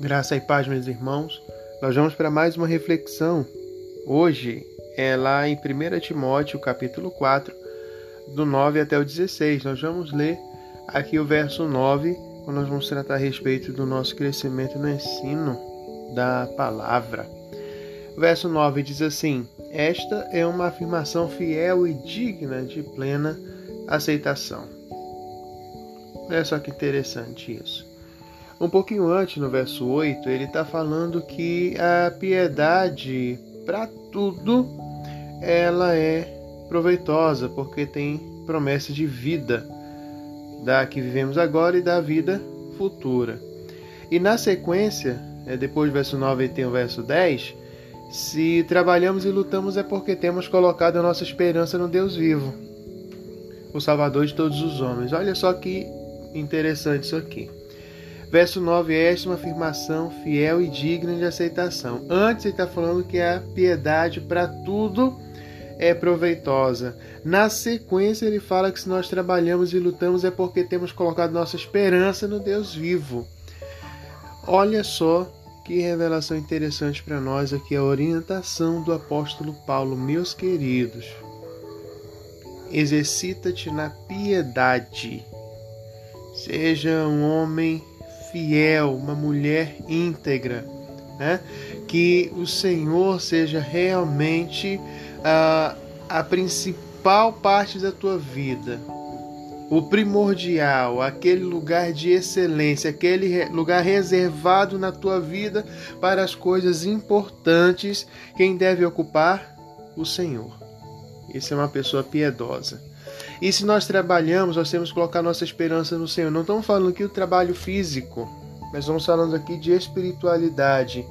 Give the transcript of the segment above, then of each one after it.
Graça e paz, meus irmãos. Nós vamos para mais uma reflexão. Hoje é lá em 1 Timóteo, capítulo 4, do 9 até o 16. Nós vamos ler aqui o verso 9, quando nós vamos tratar a respeito do nosso crescimento no ensino da palavra. O verso 9 diz assim: Esta é uma afirmação fiel e digna de plena aceitação. Olha só que interessante isso. Um pouquinho antes, no verso 8, ele está falando que a piedade para tudo ela é proveitosa, porque tem promessa de vida da que vivemos agora e da vida futura. E na sequência, é, depois do verso 9 tem o verso 10, se trabalhamos e lutamos é porque temos colocado a nossa esperança no Deus vivo, o Salvador de todos os homens. Olha só que interessante isso aqui. Verso 9, esta é uma afirmação fiel e digna de aceitação. Antes ele está falando que a piedade para tudo é proveitosa. Na sequência, ele fala que se nós trabalhamos e lutamos é porque temos colocado nossa esperança no Deus vivo. Olha só que revelação interessante para nós aqui a orientação do apóstolo Paulo, meus queridos. Exercita-te na piedade. Seja um homem fiel, uma mulher íntegra, né? Que o Senhor seja realmente a, a principal parte da tua vida, o primordial, aquele lugar de excelência, aquele lugar reservado na tua vida para as coisas importantes, quem deve ocupar? O Senhor. Isso é uma pessoa piedosa. E se nós trabalhamos, nós temos que colocar nossa esperança no Senhor. Não estamos falando aqui do trabalho físico, mas estamos falando aqui de espiritualidade.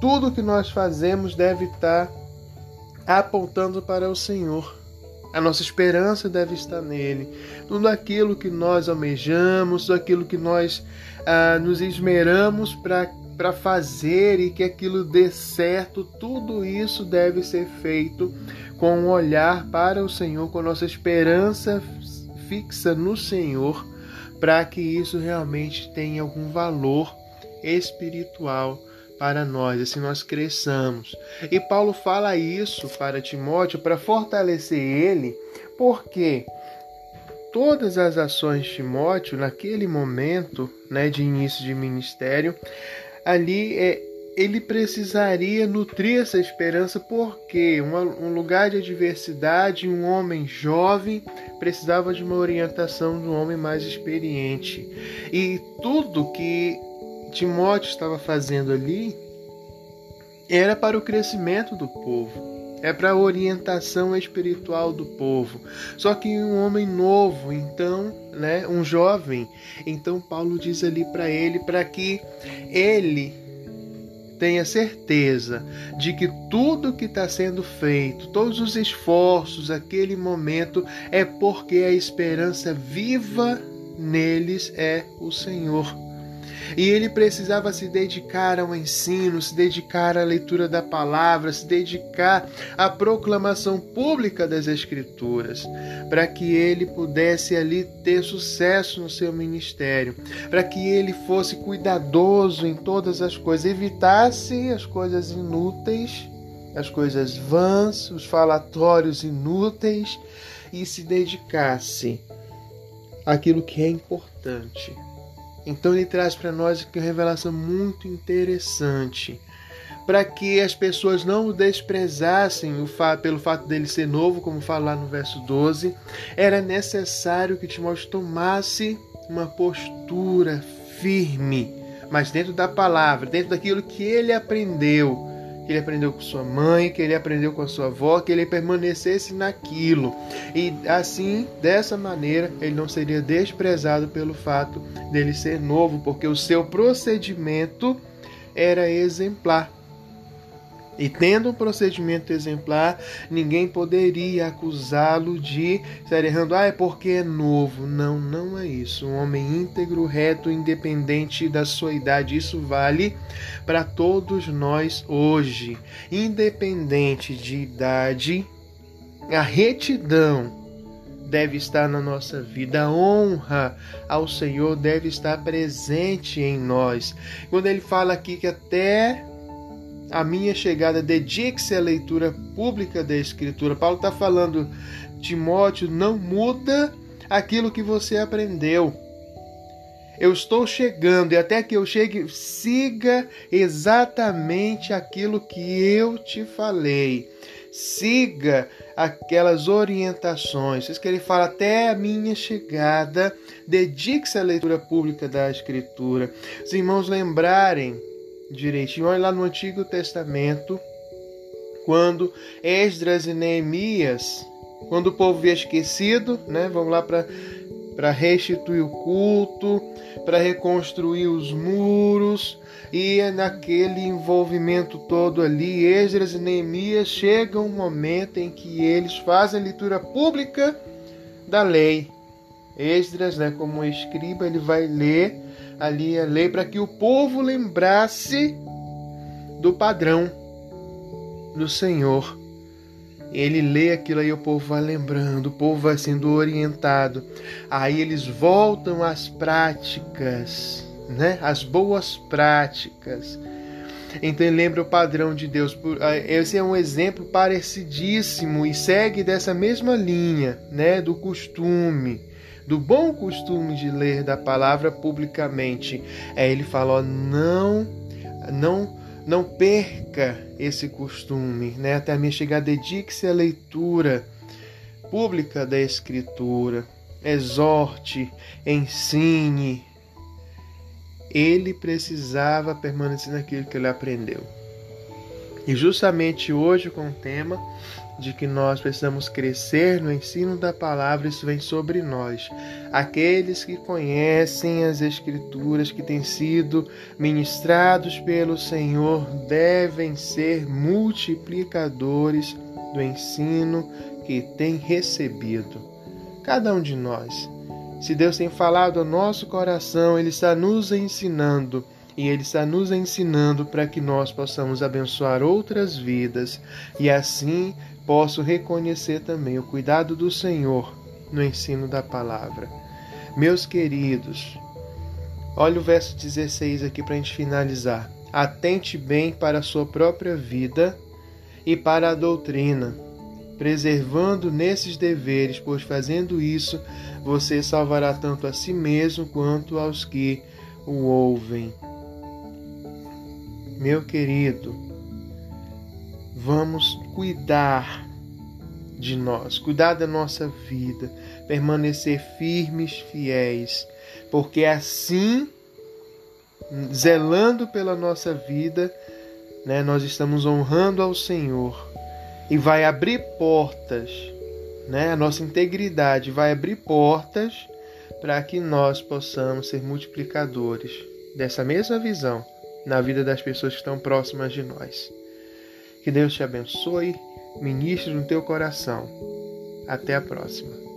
Tudo que nós fazemos deve estar apontando para o Senhor. A nossa esperança deve estar nele. Tudo aquilo que nós almejamos, tudo aquilo que nós ah, nos esmeramos para fazer e que aquilo dê certo, tudo isso deve ser feito com um olhar para o Senhor, com nossa esperança fixa no Senhor, para que isso realmente tenha algum valor espiritual para nós, assim nós cresçamos. E Paulo fala isso para Timóteo para fortalecer ele, porque todas as ações de Timóteo naquele momento, né, de início de ministério, ali é, ele precisaria nutrir essa esperança porque um lugar de adversidade, um homem jovem precisava de uma orientação de um homem mais experiente. E tudo que Timóteo estava fazendo ali era para o crescimento do povo é para a orientação espiritual do povo. Só que um homem novo, então, né, um jovem, então Paulo diz ali para ele para que ele tenha certeza de que tudo que está sendo feito, todos os esforços, aquele momento, é porque a esperança viva neles é o Senhor. E ele precisava se dedicar ao ensino, se dedicar à leitura da palavra, se dedicar à proclamação pública das Escrituras, para que ele pudesse ali ter sucesso no seu ministério, para que ele fosse cuidadoso em todas as coisas, evitasse as coisas inúteis, as coisas vãs, os falatórios inúteis e se dedicasse àquilo que é importante então ele traz para nós aqui uma revelação muito interessante. Para que as pessoas não o desprezassem o fato, pelo fato dele ser novo, como fala lá no verso 12, era necessário que Timóteo tomasse uma postura firme, mas dentro da palavra, dentro daquilo que ele aprendeu que ele aprendeu com sua mãe, que ele aprendeu com a sua avó, que ele permanecesse naquilo. E assim, dessa maneira, ele não seria desprezado pelo fato dele ser novo, porque o seu procedimento era exemplar. E tendo um procedimento exemplar, ninguém poderia acusá-lo de estar errando. Ah, é porque é novo. Não, não é isso. Um homem íntegro, reto, independente da sua idade. Isso vale para todos nós hoje. Independente de idade, a retidão deve estar na nossa vida, a honra ao Senhor deve estar presente em nós. Quando ele fala aqui que até a minha chegada, dedique-se à leitura pública da Escritura. Paulo está falando, Timóteo, não muda aquilo que você aprendeu. Eu estou chegando e até que eu chegue, siga exatamente aquilo que eu te falei. Siga aquelas orientações. Isso que ele fala até a minha chegada, dedique-se à leitura pública da Escritura. Os irmãos lembrarem direitinho. Olha lá no Antigo Testamento, quando Esdras e Neemias, quando o povo havia esquecido, né? Vamos lá para para restituir o culto, para reconstruir os muros, e é naquele envolvimento todo ali, Esdras e Neemias chega um momento em que eles fazem a leitura pública da lei. Esdras, né, como escriba, ele vai ler ali a lei para que o povo lembrasse do padrão do Senhor. Ele lê aquilo aí, o povo vai lembrando, o povo vai sendo orientado. Aí eles voltam às práticas, né? As boas práticas. Então ele lembra o padrão de Deus. Ah, esse é um exemplo parecidíssimo e segue dessa mesma linha, né? Do costume do bom costume de ler da palavra publicamente. É, ele fala: ó, não, não, não perca esse costume, né? Até a minha chegada, dedique-se à leitura pública da Escritura, exorte, ensine. Ele precisava permanecer naquilo que ele aprendeu. E justamente hoje, com o tema de que nós precisamos crescer no ensino da palavra, isso vem sobre nós. Aqueles que conhecem as Escrituras que têm sido ministrados pelo Senhor devem ser multiplicadores do ensino que têm recebido. Cada um de nós. Se Deus tem falado ao nosso coração, Ele está nos ensinando e Ele está nos ensinando para que nós possamos abençoar outras vidas e assim posso reconhecer também o cuidado do Senhor no ensino da palavra. Meus queridos, olha o verso 16 aqui para a gente finalizar. Atente bem para a sua própria vida e para a doutrina, preservando nesses deveres, pois fazendo isso você salvará tanto a si mesmo quanto aos que o ouvem. Meu querido, vamos cuidar de nós, cuidar da nossa vida, permanecer firmes, fiéis, porque assim, zelando pela nossa vida, né, nós estamos honrando ao Senhor e vai abrir portas, né, a nossa integridade vai abrir portas para que nós possamos ser multiplicadores dessa mesma visão na vida das pessoas que estão próximas de nós. Que Deus te abençoe, ministre no teu coração. Até a próxima.